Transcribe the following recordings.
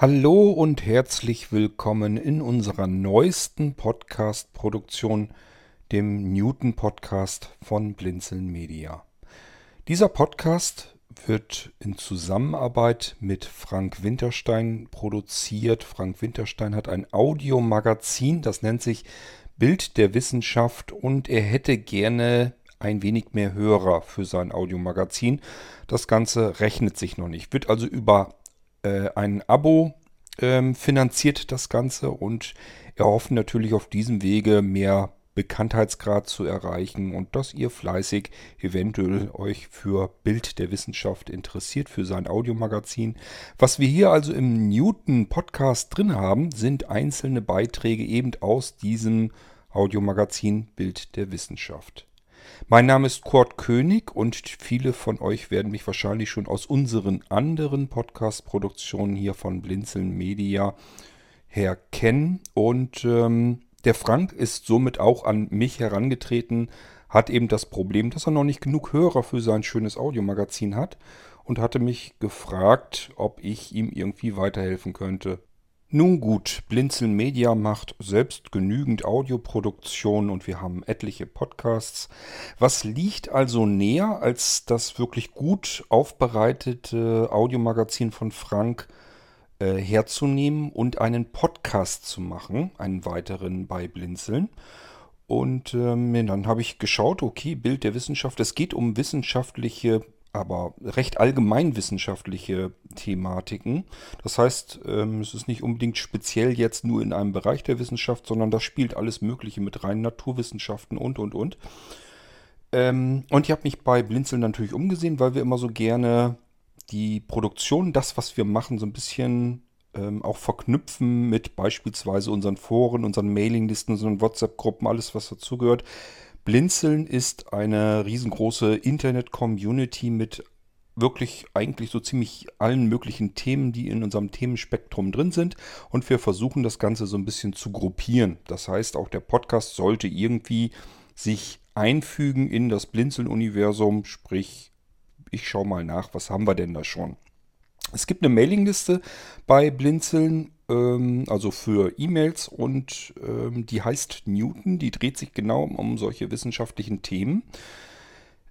Hallo und herzlich willkommen in unserer neuesten Podcast-Produktion, dem Newton-Podcast von Blinzeln Media. Dieser Podcast wird in Zusammenarbeit mit Frank Winterstein produziert. Frank Winterstein hat ein Audiomagazin, das nennt sich Bild der Wissenschaft und er hätte gerne ein wenig mehr Hörer für sein Audiomagazin. Das Ganze rechnet sich noch nicht. Wird also über äh, ein Abo ähm, finanziert das Ganze und erhoffen natürlich auf diesem Wege mehr Bekanntheitsgrad zu erreichen und dass ihr fleißig eventuell euch für Bild der Wissenschaft interessiert, für sein Audiomagazin. Was wir hier also im Newton Podcast drin haben, sind einzelne Beiträge eben aus diesem Audiomagazin Bild der Wissenschaft. Mein Name ist Kurt König und viele von euch werden mich wahrscheinlich schon aus unseren anderen Podcast-Produktionen hier von Blinzeln Media her kennen. Und ähm, der Frank ist somit auch an mich herangetreten, hat eben das Problem, dass er noch nicht genug Hörer für sein schönes Audiomagazin hat und hatte mich gefragt, ob ich ihm irgendwie weiterhelfen könnte. Nun gut, Blinzeln Media macht selbst genügend Audioproduktion und wir haben etliche Podcasts. Was liegt also näher, als das wirklich gut aufbereitete Audiomagazin von Frank äh, herzunehmen und einen Podcast zu machen, einen weiteren bei Blinzeln? Und ähm, dann habe ich geschaut, okay, Bild der Wissenschaft, es geht um wissenschaftliche aber recht allgemeinwissenschaftliche Thematiken. Das heißt, ähm, es ist nicht unbedingt speziell jetzt nur in einem Bereich der Wissenschaft, sondern das spielt alles Mögliche mit rein, Naturwissenschaften und, und, und. Ähm, und ich habe mich bei Blinzeln natürlich umgesehen, weil wir immer so gerne die Produktion, das, was wir machen, so ein bisschen ähm, auch verknüpfen mit beispielsweise unseren Foren, unseren Mailinglisten, unseren WhatsApp-Gruppen, alles, was dazugehört. Blinzeln ist eine riesengroße Internet-Community mit wirklich eigentlich so ziemlich allen möglichen Themen, die in unserem Themenspektrum drin sind. Und wir versuchen das Ganze so ein bisschen zu gruppieren. Das heißt, auch der Podcast sollte irgendwie sich einfügen in das Blinzeln-Universum. Sprich, ich schaue mal nach, was haben wir denn da schon. Es gibt eine Mailingliste bei Blinzeln ähm, also für E-Mails und ähm, die heißt Newton. Die dreht sich genau um solche wissenschaftlichen Themen.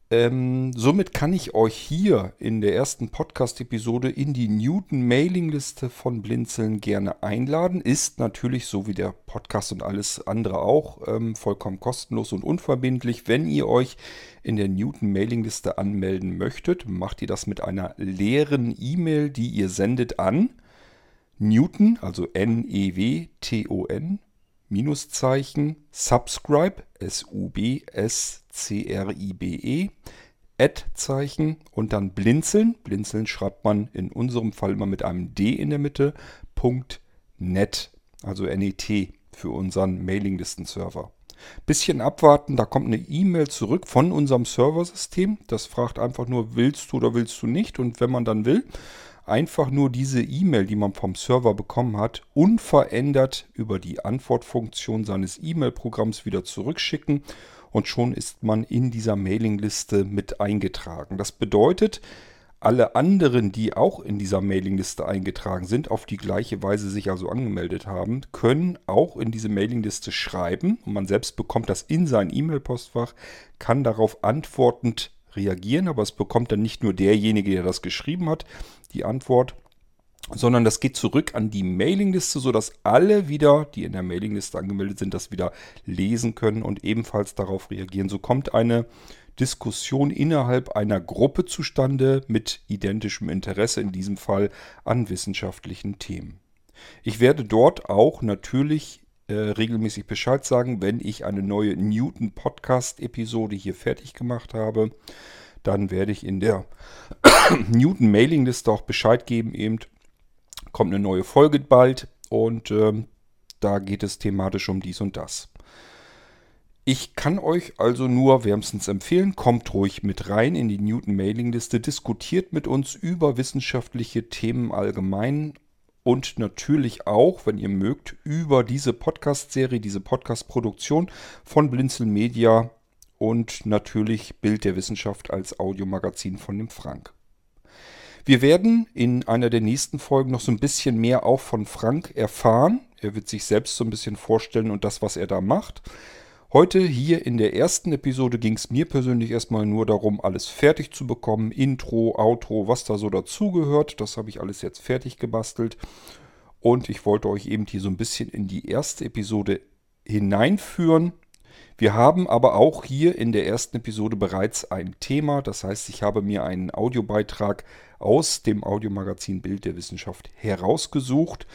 Ähm, somit kann ich euch hier in der ersten Podcast-Episode in die Newton-Mailingliste von Blinzeln gerne einladen. Ist natürlich, so wie der Podcast und alles andere auch, ähm, vollkommen kostenlos und unverbindlich. Wenn ihr euch in der Newton-Mailingliste anmelden möchtet, macht ihr das mit einer leeren E-Mail, die ihr sendet an Newton, also N-E-W-T-O-N, Minuszeichen, subscribe, S-U-B-S-C-R-I-B-E, Ad-Zeichen und dann blinzeln. Blinzeln schreibt man in unserem Fall immer mit einem D in der Mitte, Punkt .net, also N-E-T für unseren Mailinglisten-Server. Bisschen abwarten, da kommt eine E-Mail zurück von unserem Serversystem. Das fragt einfach nur, willst du oder willst du nicht? Und wenn man dann will, einfach nur diese E-Mail, die man vom Server bekommen hat, unverändert über die Antwortfunktion seines E-Mail-Programms wieder zurückschicken und schon ist man in dieser Mailingliste mit eingetragen. Das bedeutet, alle anderen, die auch in dieser Mailingliste eingetragen sind, auf die gleiche Weise sich also angemeldet haben, können auch in diese Mailingliste schreiben und man selbst bekommt das in sein E-Mail-Postfach, kann darauf antwortend reagieren, aber es bekommt dann nicht nur derjenige, der das geschrieben hat, die Antwort, sondern das geht zurück an die Mailingliste, sodass alle wieder, die in der Mailingliste angemeldet sind, das wieder lesen können und ebenfalls darauf reagieren. So kommt eine Diskussion innerhalb einer Gruppe zustande mit identischem Interesse, in diesem Fall an wissenschaftlichen Themen. Ich werde dort auch natürlich äh, regelmäßig Bescheid sagen, wenn ich eine neue Newton Podcast Episode hier fertig gemacht habe. Dann werde ich in der Newton Mailing Liste auch Bescheid geben, eben kommt eine neue Folge bald und ähm, da geht es thematisch um dies und das. Ich kann euch also nur wärmstens empfehlen, kommt ruhig mit rein in die Newton Mailing Liste, diskutiert mit uns über wissenschaftliche Themen allgemein und natürlich auch, wenn ihr mögt, über diese Podcast-Serie, diese Podcast-Produktion von Blinzel Media und natürlich Bild der Wissenschaft als Audiomagazin von dem Frank. Wir werden in einer der nächsten Folgen noch so ein bisschen mehr auch von Frank erfahren. Er wird sich selbst so ein bisschen vorstellen und das, was er da macht. Heute hier in der ersten Episode ging es mir persönlich erstmal nur darum, alles fertig zu bekommen. Intro, Outro, was da so dazugehört. Das habe ich alles jetzt fertig gebastelt. Und ich wollte euch eben hier so ein bisschen in die erste Episode hineinführen. Wir haben aber auch hier in der ersten Episode bereits ein Thema. Das heißt, ich habe mir einen Audiobeitrag aus dem Audiomagazin Bild der Wissenschaft herausgesucht.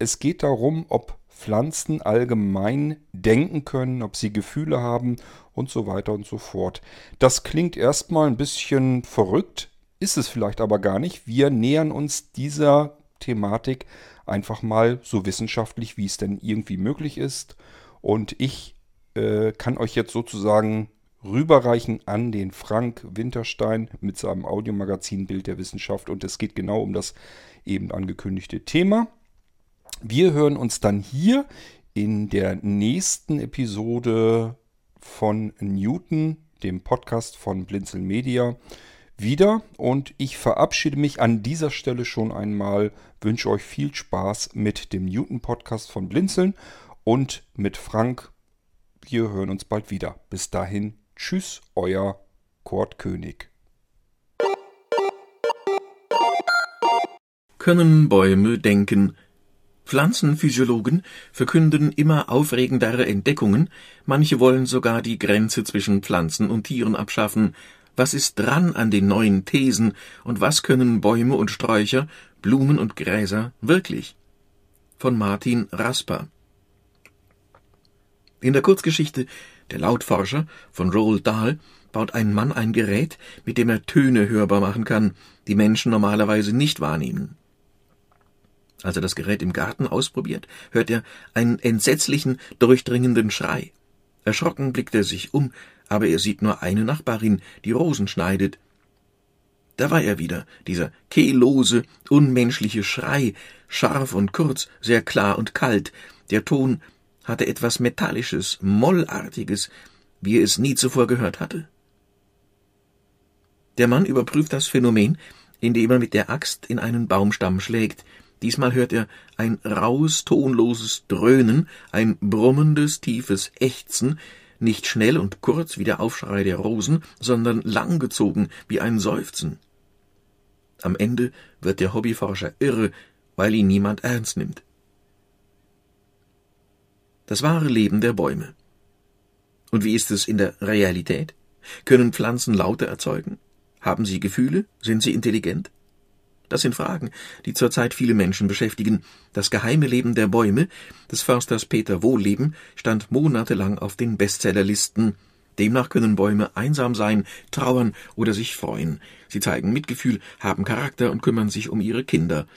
Es geht darum, ob Pflanzen allgemein denken können, ob sie Gefühle haben und so weiter und so fort. Das klingt erstmal ein bisschen verrückt, ist es vielleicht aber gar nicht. Wir nähern uns dieser Thematik einfach mal so wissenschaftlich, wie es denn irgendwie möglich ist. Und ich äh, kann euch jetzt sozusagen rüberreichen an den Frank Winterstein mit seinem Audiomagazin Bild der Wissenschaft. Und es geht genau um das eben angekündigte Thema. Wir hören uns dann hier in der nächsten Episode von Newton, dem Podcast von Blinzeln Media, wieder. Und ich verabschiede mich an dieser Stelle schon einmal, wünsche euch viel Spaß mit dem Newton-Podcast von Blinzeln und mit Frank. Wir hören uns bald wieder. Bis dahin, tschüss, euer Kurt König. Können Bäume denken? Pflanzenphysiologen verkünden immer aufregendere Entdeckungen, manche wollen sogar die Grenze zwischen Pflanzen und Tieren abschaffen. Was ist dran an den neuen Thesen und was können Bäume und Sträucher, Blumen und Gräser wirklich? Von Martin Rasper In der Kurzgeschichte Der Lautforscher von Roald Dahl baut ein Mann ein Gerät, mit dem er Töne hörbar machen kann, die Menschen normalerweise nicht wahrnehmen. Als er das Gerät im Garten ausprobiert, hört er einen entsetzlichen, durchdringenden Schrei. Erschrocken blickt er sich um, aber er sieht nur eine Nachbarin, die Rosen schneidet. Da war er wieder, dieser kehlose, unmenschliche Schrei, scharf und kurz, sehr klar und kalt. Der Ton hatte etwas Metallisches, Mollartiges, wie er es nie zuvor gehört hatte. Der Mann überprüft das Phänomen, indem er mit der Axt in einen Baumstamm schlägt. Diesmal hört er ein raues, tonloses Dröhnen, ein brummendes, tiefes Ächzen, nicht schnell und kurz wie der Aufschrei der Rosen, sondern langgezogen wie ein Seufzen. Am Ende wird der Hobbyforscher irre, weil ihn niemand ernst nimmt. Das wahre Leben der Bäume. Und wie ist es in der Realität? Können Pflanzen Laute erzeugen? Haben sie Gefühle? Sind sie intelligent? Das sind Fragen, die zurzeit viele Menschen beschäftigen. Das geheime Leben der Bäume des Försters Peter Wohlleben stand monatelang auf den Bestsellerlisten. Demnach können Bäume einsam sein, trauern oder sich freuen. Sie zeigen Mitgefühl, haben Charakter und kümmern sich um ihre Kinder.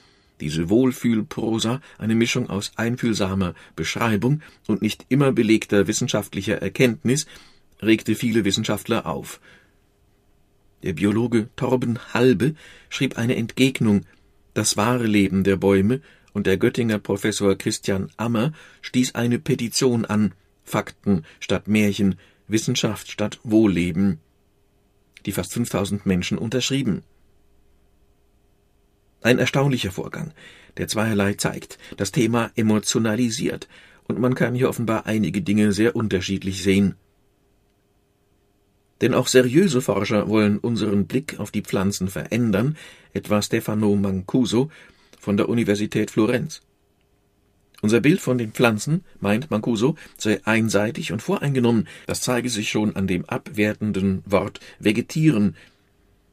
Diese Wohlfühlprosa, eine Mischung aus einfühlsamer Beschreibung und nicht immer belegter wissenschaftlicher Erkenntnis, regte viele Wissenschaftler auf. Der Biologe Torben Halbe schrieb eine Entgegnung. Das wahre Leben der Bäume und der Göttinger Professor Christian Ammer stieß eine Petition an. Fakten statt Märchen, Wissenschaft statt Wohlleben, die fast 5000 Menschen unterschrieben. Ein erstaunlicher Vorgang, der zweierlei zeigt, das Thema emotionalisiert, und man kann hier offenbar einige Dinge sehr unterschiedlich sehen. Denn auch seriöse Forscher wollen unseren Blick auf die Pflanzen verändern, etwa Stefano Mancuso von der Universität Florenz. Unser Bild von den Pflanzen, meint Mancuso, sei einseitig und voreingenommen, das zeige sich schon an dem abwertenden Wort vegetieren.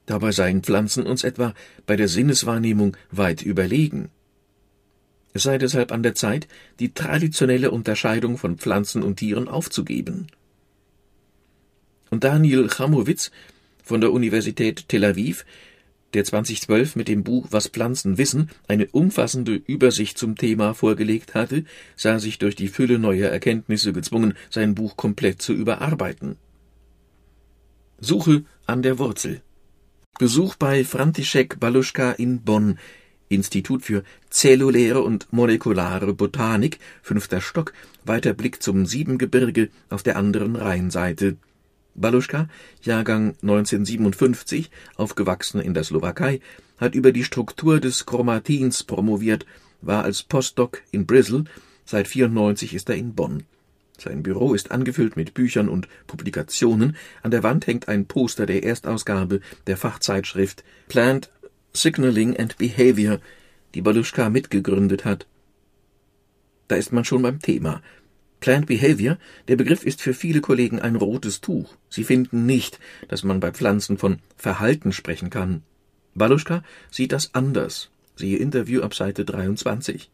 Dabei seien Pflanzen uns etwa bei der Sinneswahrnehmung weit überlegen. Es sei deshalb an der Zeit, die traditionelle Unterscheidung von Pflanzen und Tieren aufzugeben. Und Daniel Chamowitz von der Universität Tel Aviv, der 2012 mit dem Buch Was Pflanzen wissen eine umfassende Übersicht zum Thema vorgelegt hatte, sah sich durch die Fülle neuer Erkenntnisse gezwungen, sein Buch komplett zu überarbeiten. Suche an der Wurzel. Besuch bei František Baluschka in Bonn, Institut für zelluläre und molekulare Botanik, fünfter Stock, weiter Blick zum Siebengebirge auf der anderen Rheinseite. Baluschka, Jahrgang 1957, aufgewachsen in der Slowakei, hat über die Struktur des Chromatins promoviert, war als Postdoc in Bristol, seit 94 ist er in Bonn. Sein Büro ist angefüllt mit Büchern und Publikationen, an der Wand hängt ein Poster der Erstausgabe der Fachzeitschrift Plant Signaling and Behavior, die Baluschka mitgegründet hat. Da ist man schon beim Thema. Plant Behavior, der Begriff ist für viele Kollegen ein rotes Tuch. Sie finden nicht, dass man bei Pflanzen von Verhalten sprechen kann. Baluschka sieht das anders. Siehe Interview ab Seite 23.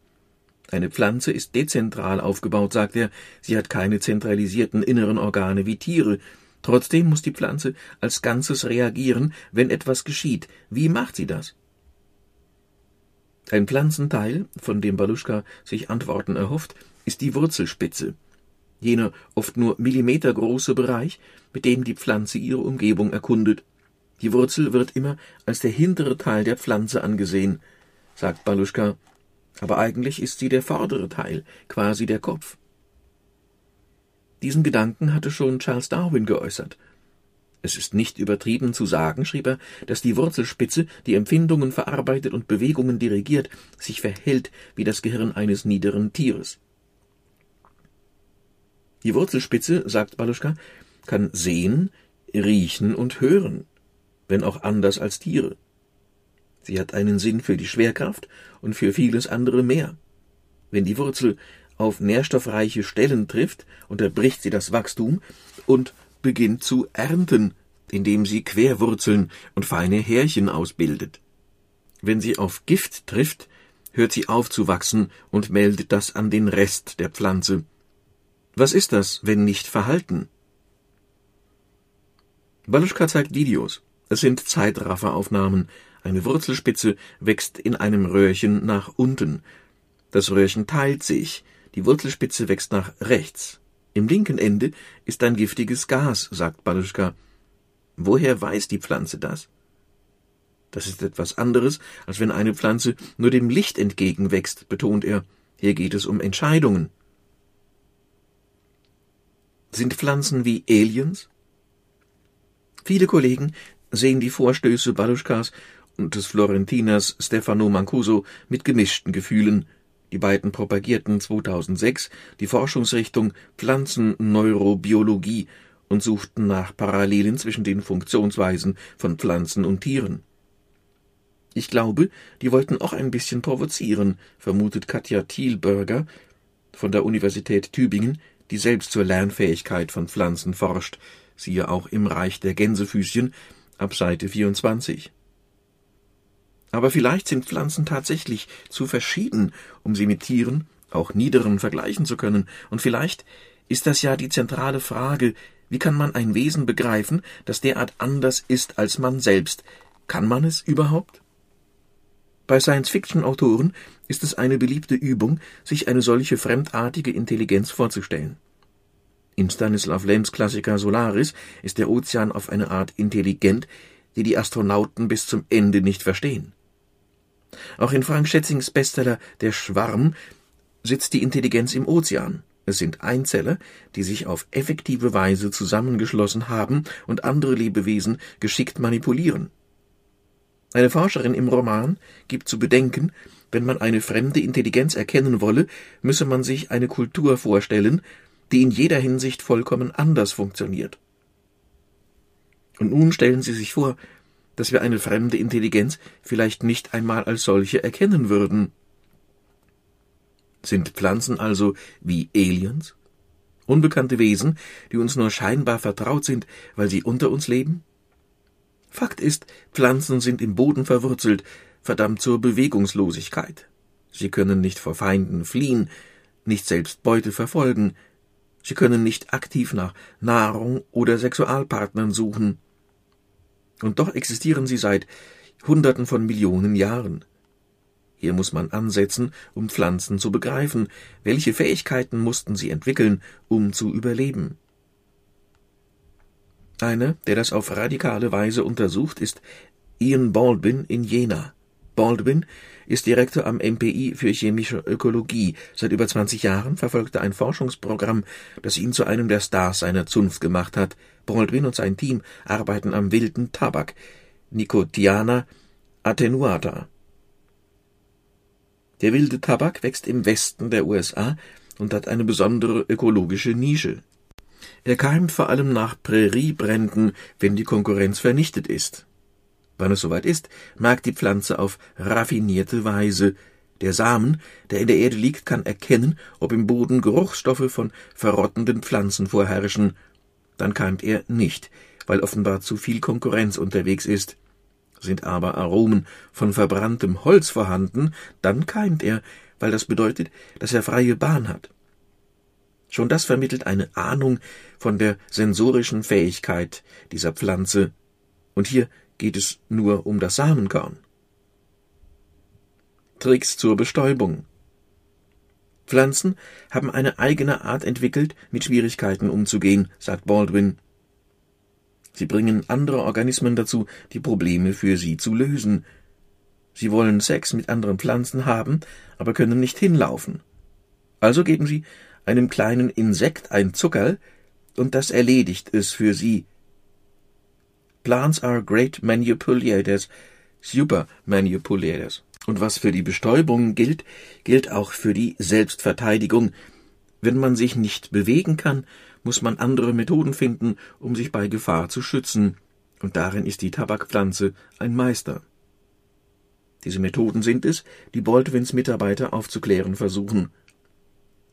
Eine Pflanze ist dezentral aufgebaut, sagt er. Sie hat keine zentralisierten inneren Organe wie Tiere. Trotzdem muss die Pflanze als Ganzes reagieren, wenn etwas geschieht. Wie macht sie das? Ein Pflanzenteil, von dem Baluschka sich Antworten erhofft, ist die Wurzelspitze, jener oft nur millimetergroße Bereich, mit dem die Pflanze ihre Umgebung erkundet. Die Wurzel wird immer als der hintere Teil der Pflanze angesehen, sagt Baluschka, aber eigentlich ist sie der vordere Teil, quasi der Kopf. Diesen Gedanken hatte schon Charles Darwin geäußert. Es ist nicht übertrieben zu sagen, schrieb er, dass die Wurzelspitze, die Empfindungen verarbeitet und Bewegungen dirigiert, sich verhält wie das Gehirn eines niederen Tieres. Die Wurzelspitze, sagt Baluschka, kann sehen, riechen und hören, wenn auch anders als Tiere. Sie hat einen Sinn für die Schwerkraft und für vieles andere mehr. Wenn die Wurzel auf nährstoffreiche Stellen trifft, unterbricht sie das Wachstum und beginnt zu ernten, indem sie Querwurzeln und feine Härchen ausbildet. Wenn sie auf Gift trifft, hört sie auf zu wachsen und meldet das an den Rest der Pflanze. Was ist das, wenn nicht Verhalten? Baluschka zeigt Videos. Es sind Zeitrafferaufnahmen. Eine Wurzelspitze wächst in einem Röhrchen nach unten. Das Röhrchen teilt sich. Die Wurzelspitze wächst nach rechts. Im linken Ende ist ein giftiges Gas, sagt Baluschka. Woher weiß die Pflanze das? Das ist etwas anderes, als wenn eine Pflanze nur dem Licht entgegenwächst, betont er. Hier geht es um Entscheidungen. Sind Pflanzen wie Aliens? Viele Kollegen sehen die Vorstöße Baluschkas und des Florentiners Stefano Mancuso mit gemischten Gefühlen. Die beiden propagierten 2006 die Forschungsrichtung Pflanzenneurobiologie und suchten nach Parallelen zwischen den Funktionsweisen von Pflanzen und Tieren. Ich glaube, die wollten auch ein bisschen provozieren, vermutet Katja Thielberger von der Universität Tübingen, die selbst zur Lernfähigkeit von Pflanzen forscht, siehe auch im Reich der Gänsefüßchen ab Seite 24. Aber vielleicht sind Pflanzen tatsächlich zu verschieden, um sie mit Tieren, auch niederen, vergleichen zu können, und vielleicht ist das ja die zentrale Frage, wie kann man ein Wesen begreifen, das derart anders ist als man selbst? Kann man es überhaupt? Bei Science-Fiction-Autoren ist es eine beliebte Übung, sich eine solche fremdartige Intelligenz vorzustellen. In Stanislav Lems Klassiker Solaris ist der Ozean auf eine Art intelligent, die die Astronauten bis zum Ende nicht verstehen. Auch in Frank Schätzings Bestseller Der Schwarm sitzt die Intelligenz im Ozean. Es sind Einzeller, die sich auf effektive Weise zusammengeschlossen haben und andere Lebewesen geschickt manipulieren. Eine Forscherin im Roman gibt zu bedenken, wenn man eine fremde Intelligenz erkennen wolle, müsse man sich eine Kultur vorstellen, die in jeder Hinsicht vollkommen anders funktioniert. Und nun stellen Sie sich vor, dass wir eine fremde Intelligenz vielleicht nicht einmal als solche erkennen würden. Sind Pflanzen also wie Aliens? Unbekannte Wesen, die uns nur scheinbar vertraut sind, weil sie unter uns leben? Fakt ist, Pflanzen sind im Boden verwurzelt, verdammt zur Bewegungslosigkeit. Sie können nicht vor Feinden fliehen, nicht selbst Beute verfolgen, sie können nicht aktiv nach Nahrung oder Sexualpartnern suchen. Und doch existieren sie seit Hunderten von Millionen Jahren. Hier muss man ansetzen, um Pflanzen zu begreifen, welche Fähigkeiten mussten sie entwickeln, um zu überleben. Einer, der das auf radikale Weise untersucht, ist Ian Baldwin in Jena. Baldwin ist Direktor am MPI für chemische Ökologie. Seit über 20 Jahren verfolgt er ein Forschungsprogramm, das ihn zu einem der Stars seiner Zunft gemacht hat. Baldwin und sein Team arbeiten am wilden Tabak, Nicotiana attenuata. Der wilde Tabak wächst im Westen der USA und hat eine besondere ökologische Nische. Er keimt vor allem nach Präriebränden, wenn die Konkurrenz vernichtet ist. Wann es soweit ist, mag die Pflanze auf raffinierte Weise. Der Samen, der in der Erde liegt, kann erkennen, ob im Boden Geruchsstoffe von verrottenden Pflanzen vorherrschen. Dann keimt er nicht, weil offenbar zu viel Konkurrenz unterwegs ist. Sind aber Aromen von verbranntem Holz vorhanden, dann keimt er, weil das bedeutet, dass er freie Bahn hat. Schon das vermittelt eine Ahnung von der sensorischen Fähigkeit dieser Pflanze. Und hier geht es nur um das Samenkorn. Tricks zur Bestäubung. Pflanzen haben eine eigene Art entwickelt, mit Schwierigkeiten umzugehen, sagt Baldwin. Sie bringen andere Organismen dazu, die Probleme für sie zu lösen. Sie wollen Sex mit anderen Pflanzen haben, aber können nicht hinlaufen. Also geben sie einem kleinen Insekt ein Zuckerl, und das erledigt es für sie. Plants are great manipulators, super manipulators. Und was für die Bestäubung gilt, gilt auch für die Selbstverteidigung. Wenn man sich nicht bewegen kann, muss man andere Methoden finden, um sich bei Gefahr zu schützen, und darin ist die Tabakpflanze ein Meister. Diese Methoden sind es, die Baldwins Mitarbeiter aufzuklären versuchen.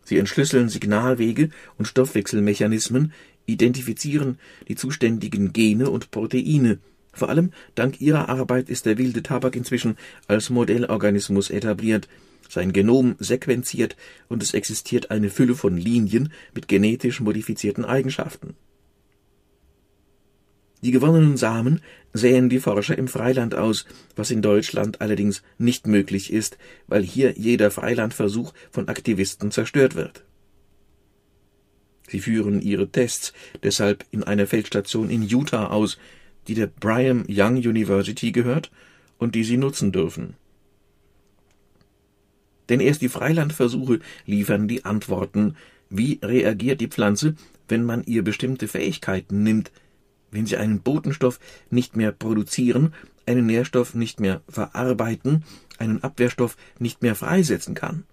Sie entschlüsseln Signalwege und Stoffwechselmechanismen, identifizieren die zuständigen Gene und Proteine. Vor allem dank ihrer Arbeit ist der wilde Tabak inzwischen als Modellorganismus etabliert, sein Genom sequenziert und es existiert eine Fülle von Linien mit genetisch modifizierten Eigenschaften. Die gewonnenen Samen säen die Forscher im Freiland aus, was in Deutschland allerdings nicht möglich ist, weil hier jeder Freilandversuch von Aktivisten zerstört wird. Sie führen ihre Tests deshalb in einer Feldstation in Utah aus, die der Brigham Young University gehört und die sie nutzen dürfen. Denn erst die Freilandversuche liefern die Antworten, wie reagiert die Pflanze, wenn man ihr bestimmte Fähigkeiten nimmt, wenn sie einen Botenstoff nicht mehr produzieren, einen Nährstoff nicht mehr verarbeiten, einen Abwehrstoff nicht mehr freisetzen kann.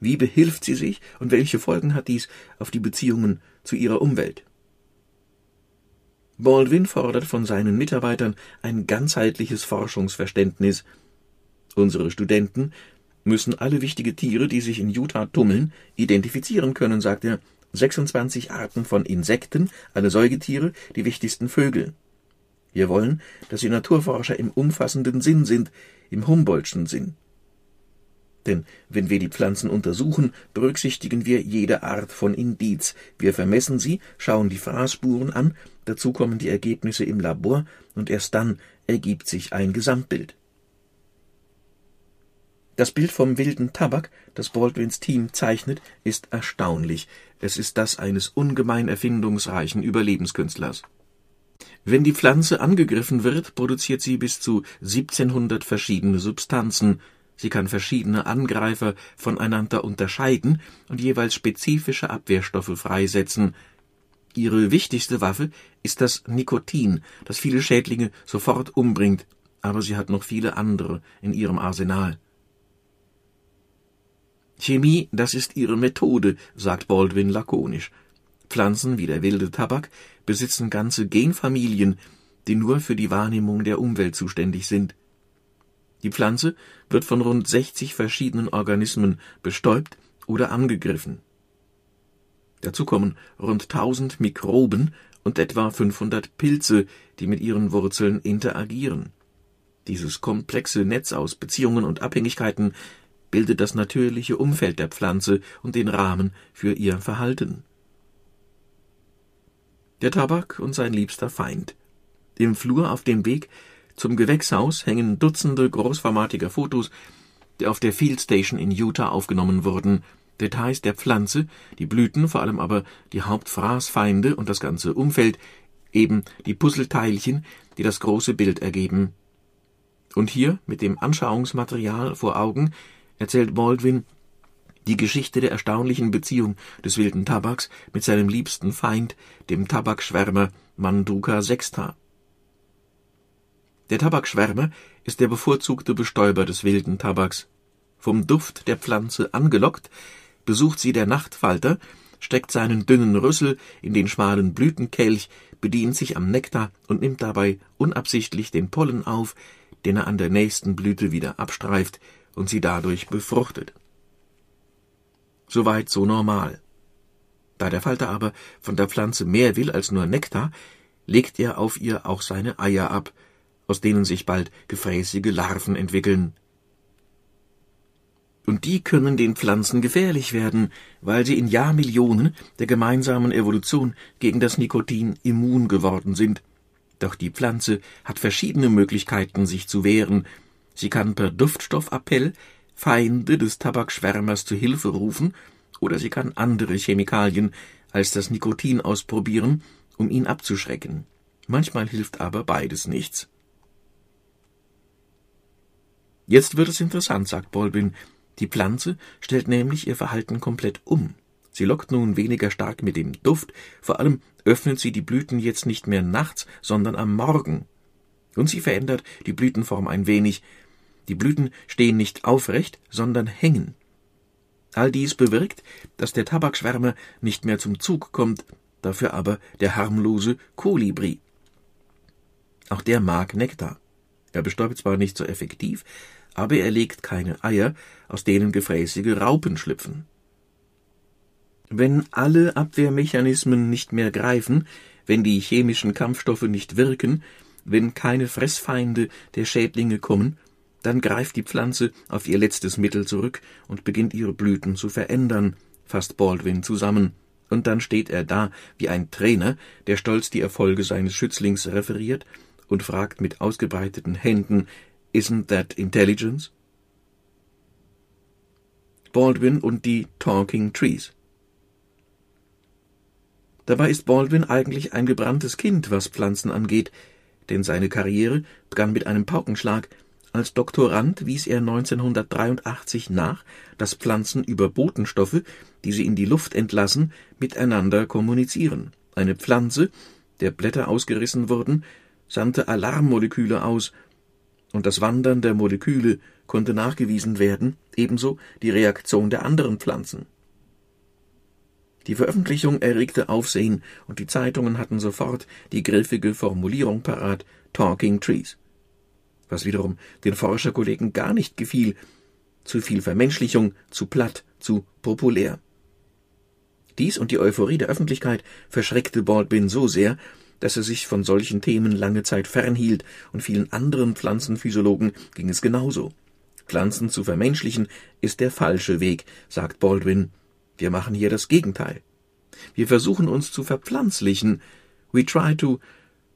Wie behilft sie sich und welche Folgen hat dies auf die Beziehungen zu ihrer Umwelt? Baldwin fordert von seinen Mitarbeitern ein ganzheitliches Forschungsverständnis. Unsere Studenten müssen alle wichtige Tiere, die sich in Utah tummeln, identifizieren können, sagt er, 26 Arten von Insekten, alle Säugetiere, die wichtigsten Vögel. Wir wollen, dass die Naturforscher im umfassenden Sinn sind, im Humboldtschen Sinn. Denn wenn wir die Pflanzen untersuchen, berücksichtigen wir jede Art von Indiz. Wir vermessen sie, schauen die Fraßspuren an, dazu kommen die Ergebnisse im Labor und erst dann ergibt sich ein Gesamtbild. Das Bild vom wilden Tabak, das Baldwins Team zeichnet, ist erstaunlich. Es ist das eines ungemein erfindungsreichen Überlebenskünstlers. Wenn die Pflanze angegriffen wird, produziert sie bis zu 1700 verschiedene Substanzen. Sie kann verschiedene Angreifer voneinander unterscheiden und jeweils spezifische Abwehrstoffe freisetzen. Ihre wichtigste Waffe ist das Nikotin, das viele Schädlinge sofort umbringt, aber sie hat noch viele andere in ihrem Arsenal. Chemie, das ist ihre Methode, sagt Baldwin lakonisch. Pflanzen wie der wilde Tabak besitzen ganze Genfamilien, die nur für die Wahrnehmung der Umwelt zuständig sind. Die Pflanze wird von rund 60 verschiedenen Organismen bestäubt oder angegriffen. Dazu kommen rund 1000 Mikroben und etwa 500 Pilze, die mit ihren Wurzeln interagieren. Dieses komplexe Netz aus Beziehungen und Abhängigkeiten bildet das natürliche Umfeld der Pflanze und den Rahmen für ihr Verhalten. Der Tabak und sein liebster Feind. Im Flur auf dem Weg zum Gewächshaus hängen Dutzende großformatiger Fotos, die auf der Field Station in Utah aufgenommen wurden. Details der Pflanze, die Blüten, vor allem aber die Hauptfraßfeinde und das ganze Umfeld, eben die Puzzleteilchen, die das große Bild ergeben. Und hier, mit dem Anschauungsmaterial vor Augen, erzählt Baldwin, Die Geschichte der erstaunlichen Beziehung des wilden Tabaks mit seinem liebsten Feind, dem Tabakschwärmer Manduka sexta. Der Tabakschwärmer ist der bevorzugte Bestäuber des wilden Tabaks. Vom Duft der Pflanze angelockt, besucht sie der Nachtfalter, steckt seinen dünnen Rüssel in den schmalen Blütenkelch, bedient sich am Nektar und nimmt dabei unabsichtlich den Pollen auf, den er an der nächsten Blüte wieder abstreift und sie dadurch befruchtet. Soweit so normal. Da der Falter aber von der Pflanze mehr will als nur Nektar, legt er auf ihr auch seine Eier ab, aus denen sich bald gefräßige Larven entwickeln. Und die können den Pflanzen gefährlich werden, weil sie in Jahrmillionen der gemeinsamen Evolution gegen das Nikotin immun geworden sind. Doch die Pflanze hat verschiedene Möglichkeiten, sich zu wehren. Sie kann per Duftstoffappell Feinde des Tabakschwärmers zu Hilfe rufen, oder sie kann andere Chemikalien als das Nikotin ausprobieren, um ihn abzuschrecken. Manchmal hilft aber beides nichts. Jetzt wird es interessant, sagt Baldwin. Die Pflanze stellt nämlich ihr Verhalten komplett um. Sie lockt nun weniger stark mit dem Duft, vor allem öffnet sie die Blüten jetzt nicht mehr nachts, sondern am Morgen. Und sie verändert die Blütenform ein wenig, die Blüten stehen nicht aufrecht, sondern hängen. All dies bewirkt, dass der Tabakschwärmer nicht mehr zum Zug kommt, dafür aber der harmlose Kolibri. Auch der mag Nektar. Er bestäubt zwar nicht so effektiv, aber er legt keine Eier, aus denen gefräßige Raupen schlüpfen. Wenn alle Abwehrmechanismen nicht mehr greifen, wenn die chemischen Kampfstoffe nicht wirken, wenn keine Fressfeinde der Schädlinge kommen, dann greift die Pflanze auf ihr letztes Mittel zurück und beginnt ihre Blüten zu verändern, fasst Baldwin zusammen. Und dann steht er da wie ein Trainer, der stolz die Erfolge seines Schützlings referiert und fragt mit ausgebreiteten Händen, Isn't that intelligence? Baldwin und die Talking Trees. Dabei ist Baldwin eigentlich ein gebranntes Kind, was Pflanzen angeht, denn seine Karriere begann mit einem Paukenschlag, als Doktorand wies er 1983 nach, dass Pflanzen über Botenstoffe, die sie in die Luft entlassen, miteinander kommunizieren. Eine Pflanze, der Blätter ausgerissen wurden, sandte Alarmmoleküle aus, und das Wandern der Moleküle konnte nachgewiesen werden, ebenso die Reaktion der anderen Pflanzen. Die Veröffentlichung erregte Aufsehen, und die Zeitungen hatten sofort die griffige Formulierung parat Talking Trees was wiederum den Forscherkollegen gar nicht gefiel. Zu viel Vermenschlichung, zu platt, zu populär. Dies und die Euphorie der Öffentlichkeit verschreckte Baldwin so sehr, dass er sich von solchen Themen lange Zeit fernhielt, und vielen anderen Pflanzenphysiologen ging es genauso. Pflanzen zu vermenschlichen ist der falsche Weg, sagt Baldwin. Wir machen hier das Gegenteil. Wir versuchen uns zu verpflanzlichen. We try to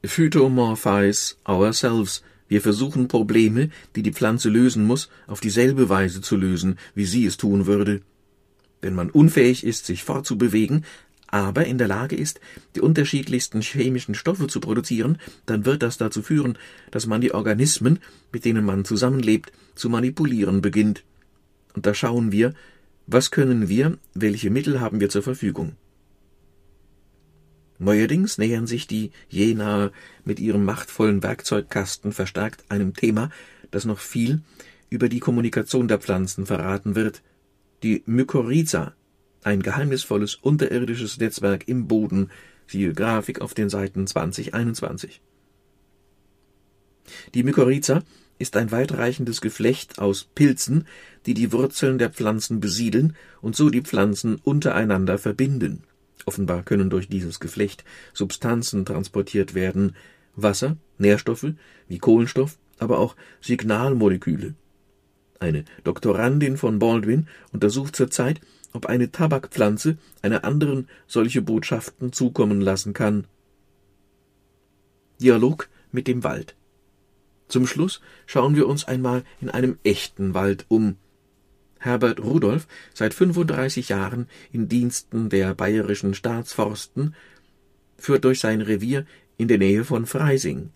phytomorphize ourselves, wir versuchen Probleme, die die Pflanze lösen muss, auf dieselbe Weise zu lösen, wie sie es tun würde. Wenn man unfähig ist, sich fortzubewegen, aber in der Lage ist, die unterschiedlichsten chemischen Stoffe zu produzieren, dann wird das dazu führen, dass man die Organismen, mit denen man zusammenlebt, zu manipulieren beginnt. Und da schauen wir, was können wir, welche Mittel haben wir zur Verfügung. Neuerdings nähern sich die Jenaer mit ihrem machtvollen Werkzeugkasten verstärkt einem Thema, das noch viel über die Kommunikation der Pflanzen verraten wird. Die Mykorrhiza, ein geheimnisvolles unterirdisches Netzwerk im Boden, siehe Grafik auf den Seiten 2021. Die Mykorrhiza ist ein weitreichendes Geflecht aus Pilzen, die die Wurzeln der Pflanzen besiedeln und so die Pflanzen untereinander verbinden. Offenbar können durch dieses Geflecht Substanzen transportiert werden, Wasser, Nährstoffe wie Kohlenstoff, aber auch Signalmoleküle. Eine Doktorandin von Baldwin untersucht zurzeit, ob eine Tabakpflanze einer anderen solche Botschaften zukommen lassen kann. Dialog mit dem Wald. Zum Schluss schauen wir uns einmal in einem echten Wald um, Herbert Rudolph, seit 35 Jahren in Diensten der Bayerischen Staatsforsten, führt durch sein Revier in der Nähe von Freising.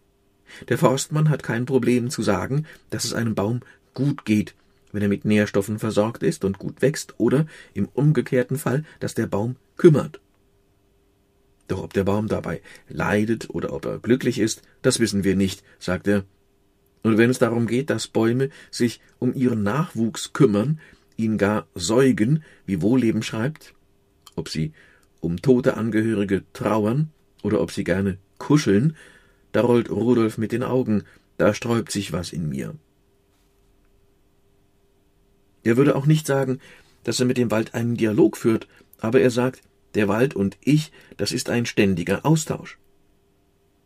Der Forstmann hat kein Problem zu sagen, dass es einem Baum gut geht, wenn er mit Nährstoffen versorgt ist und gut wächst, oder im umgekehrten Fall, dass der Baum kümmert. Doch ob der Baum dabei leidet oder ob er glücklich ist, das wissen wir nicht, sagt er. Und wenn es darum geht, dass Bäume sich um ihren Nachwuchs kümmern, ihn gar säugen, wie Wohlleben schreibt, ob sie um tote Angehörige trauern oder ob sie gerne kuscheln, da rollt Rudolf mit den Augen, da sträubt sich was in mir. Er würde auch nicht sagen, dass er mit dem Wald einen Dialog führt, aber er sagt, der Wald und ich, das ist ein ständiger Austausch.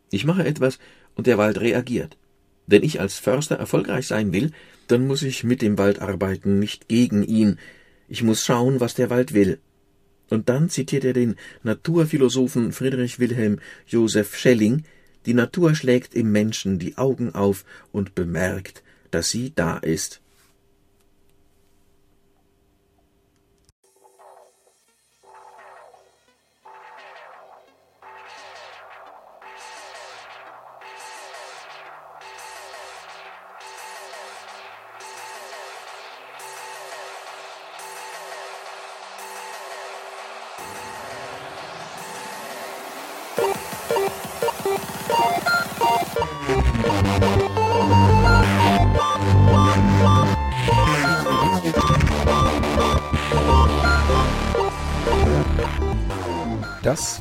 Ich mache etwas und der Wald reagiert. Wenn ich als Förster erfolgreich sein will, dann muss ich mit dem Wald arbeiten, nicht gegen ihn. Ich muss schauen, was der Wald will. Und dann zitiert er den Naturphilosophen Friedrich Wilhelm Joseph Schelling, die Natur schlägt im Menschen die Augen auf und bemerkt, dass sie da ist.